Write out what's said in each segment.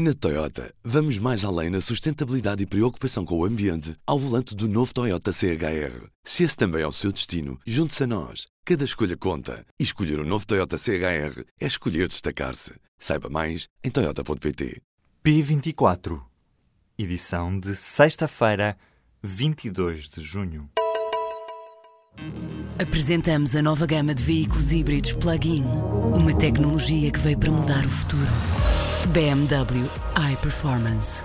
Na Toyota, vamos mais além na sustentabilidade e preocupação com o ambiente ao volante do novo Toyota CHR. Se esse também é o seu destino, junte-se a nós. Cada escolha conta. E escolher o um novo Toyota CHR é escolher destacar-se. Saiba mais em Toyota.pt. P24, edição de sexta-feira, 22 de junho. Apresentamos a nova gama de veículos híbridos plug-in. Uma tecnologia que veio para mudar o futuro. BMW iPerformance.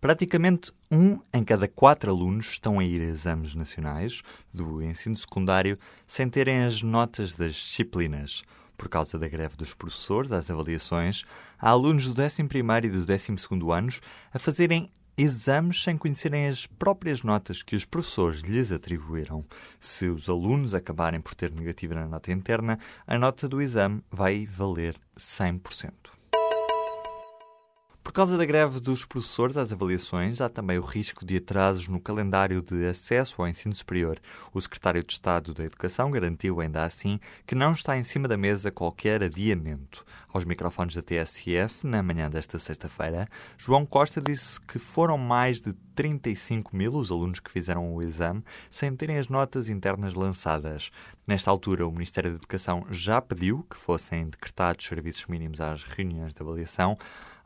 Praticamente um em cada quatro alunos estão a ir a exames nacionais do ensino secundário sem terem as notas das disciplinas. Por causa da greve dos professores, às avaliações, há alunos do 11 e do 12 anos a fazerem exames sem conhecerem as próprias notas que os professores lhes atribuíram. Se os alunos acabarem por ter negativa na nota interna, a nota do exame vai valer 100%. Por causa da greve dos professores às avaliações, há também o risco de atrasos no calendário de acesso ao ensino superior. O secretário de Estado da Educação garantiu, ainda assim, que não está em cima da mesa qualquer adiamento. Aos microfones da TSF, na manhã desta sexta-feira, João Costa disse que foram mais de 35 mil os alunos que fizeram o exame sem terem as notas internas lançadas. Nesta altura, o Ministério da Educação já pediu que fossem decretados serviços mínimos às reuniões de avaliação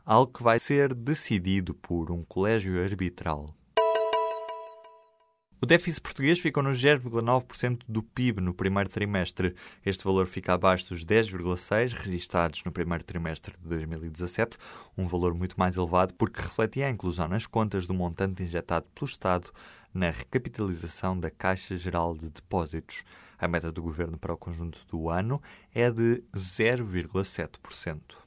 algo que vai ser decidido por um colégio arbitral. O déficit português ficou nos 0,9% do PIB no primeiro trimestre. Este valor fica abaixo dos 10,6% registados no primeiro trimestre de 2017, um valor muito mais elevado porque refletia a inclusão nas contas do montante injetado pelo Estado na recapitalização da Caixa Geral de Depósitos. A meta do governo para o conjunto do ano é de 0,7%.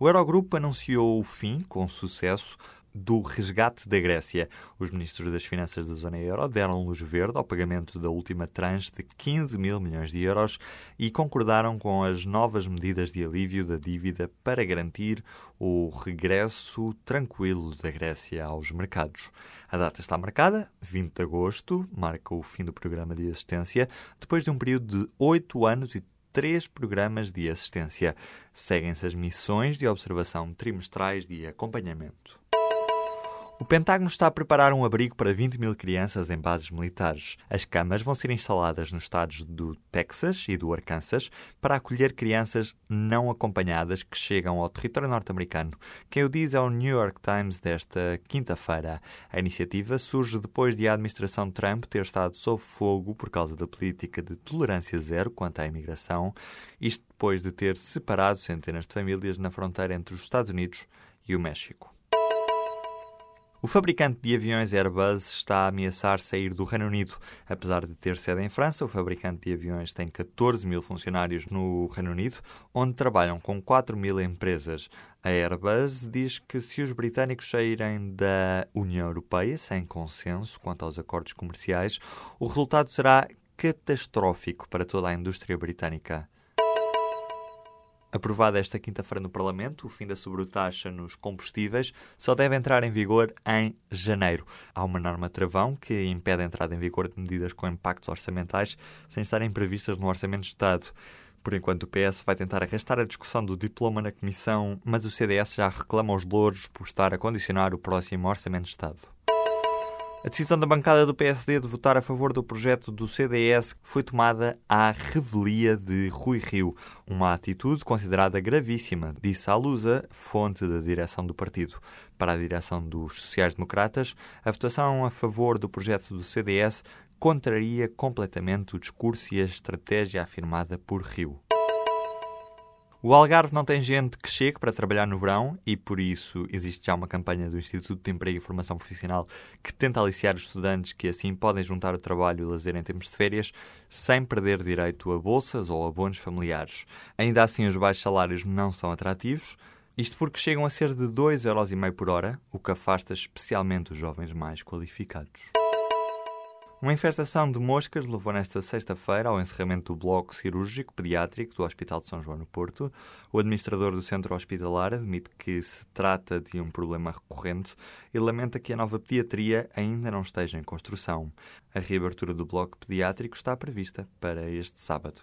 O Eurogrupo anunciou o fim, com sucesso, do resgate da Grécia. Os ministros das Finanças da zona euro deram luz verde ao pagamento da última tranche de 15 mil milhões de euros e concordaram com as novas medidas de alívio da dívida para garantir o regresso tranquilo da Grécia aos mercados. A data está marcada, 20 de agosto, marca o fim do programa de assistência, depois de um período de oito anos e três programas de assistência. Seguem-se as missões de observação trimestrais de acompanhamento. O Pentágono está a preparar um abrigo para 20 mil crianças em bases militares. As camas vão ser instaladas nos estados do Texas e do Arkansas para acolher crianças não acompanhadas que chegam ao território norte-americano. Quem o diz é o New York Times desta quinta-feira. A iniciativa surge depois de a administração Trump ter estado sob fogo por causa da política de tolerância zero quanto à imigração, isto depois de ter separado centenas de famílias na fronteira entre os Estados Unidos e o México. O fabricante de aviões Airbus está a ameaçar sair do Reino Unido. Apesar de ter sede em França, o fabricante de aviões tem 14 mil funcionários no Reino Unido, onde trabalham com 4 mil empresas. A Airbus diz que se os britânicos saírem da União Europeia sem consenso quanto aos acordos comerciais, o resultado será catastrófico para toda a indústria britânica. Aprovada esta quinta-feira no Parlamento, o fim da sobretaxa nos combustíveis só deve entrar em vigor em janeiro. Há uma norma travão que impede a entrada em vigor de medidas com impactos orçamentais sem estarem previstas no Orçamento de Estado. Por enquanto, o PS vai tentar arrastar a discussão do diploma na Comissão, mas o CDS já reclama os louros por estar a condicionar o próximo Orçamento de Estado. A decisão da bancada do PSD de votar a favor do projeto do CDS foi tomada à revelia de Rui Rio, uma atitude considerada gravíssima, disse à Lusa, fonte da direção do partido. Para a direção dos sociais-democratas, a votação a favor do projeto do CDS contraria completamente o discurso e a estratégia afirmada por Rio. O Algarve não tem gente que chegue para trabalhar no verão e, por isso, existe já uma campanha do Instituto de Emprego e Formação Profissional que tenta aliciar os estudantes que assim podem juntar o trabalho e o lazer em tempos de férias sem perder direito a bolsas ou a bônus familiares. Ainda assim, os baixos salários não são atrativos, isto porque chegam a ser de 2,5€ por hora, o que afasta especialmente os jovens mais qualificados. Uma infestação de moscas levou nesta sexta-feira ao encerramento do bloco cirúrgico pediátrico do Hospital de São João no Porto. O administrador do centro hospitalar admite que se trata de um problema recorrente e lamenta que a nova pediatria ainda não esteja em construção. A reabertura do bloco pediátrico está prevista para este sábado.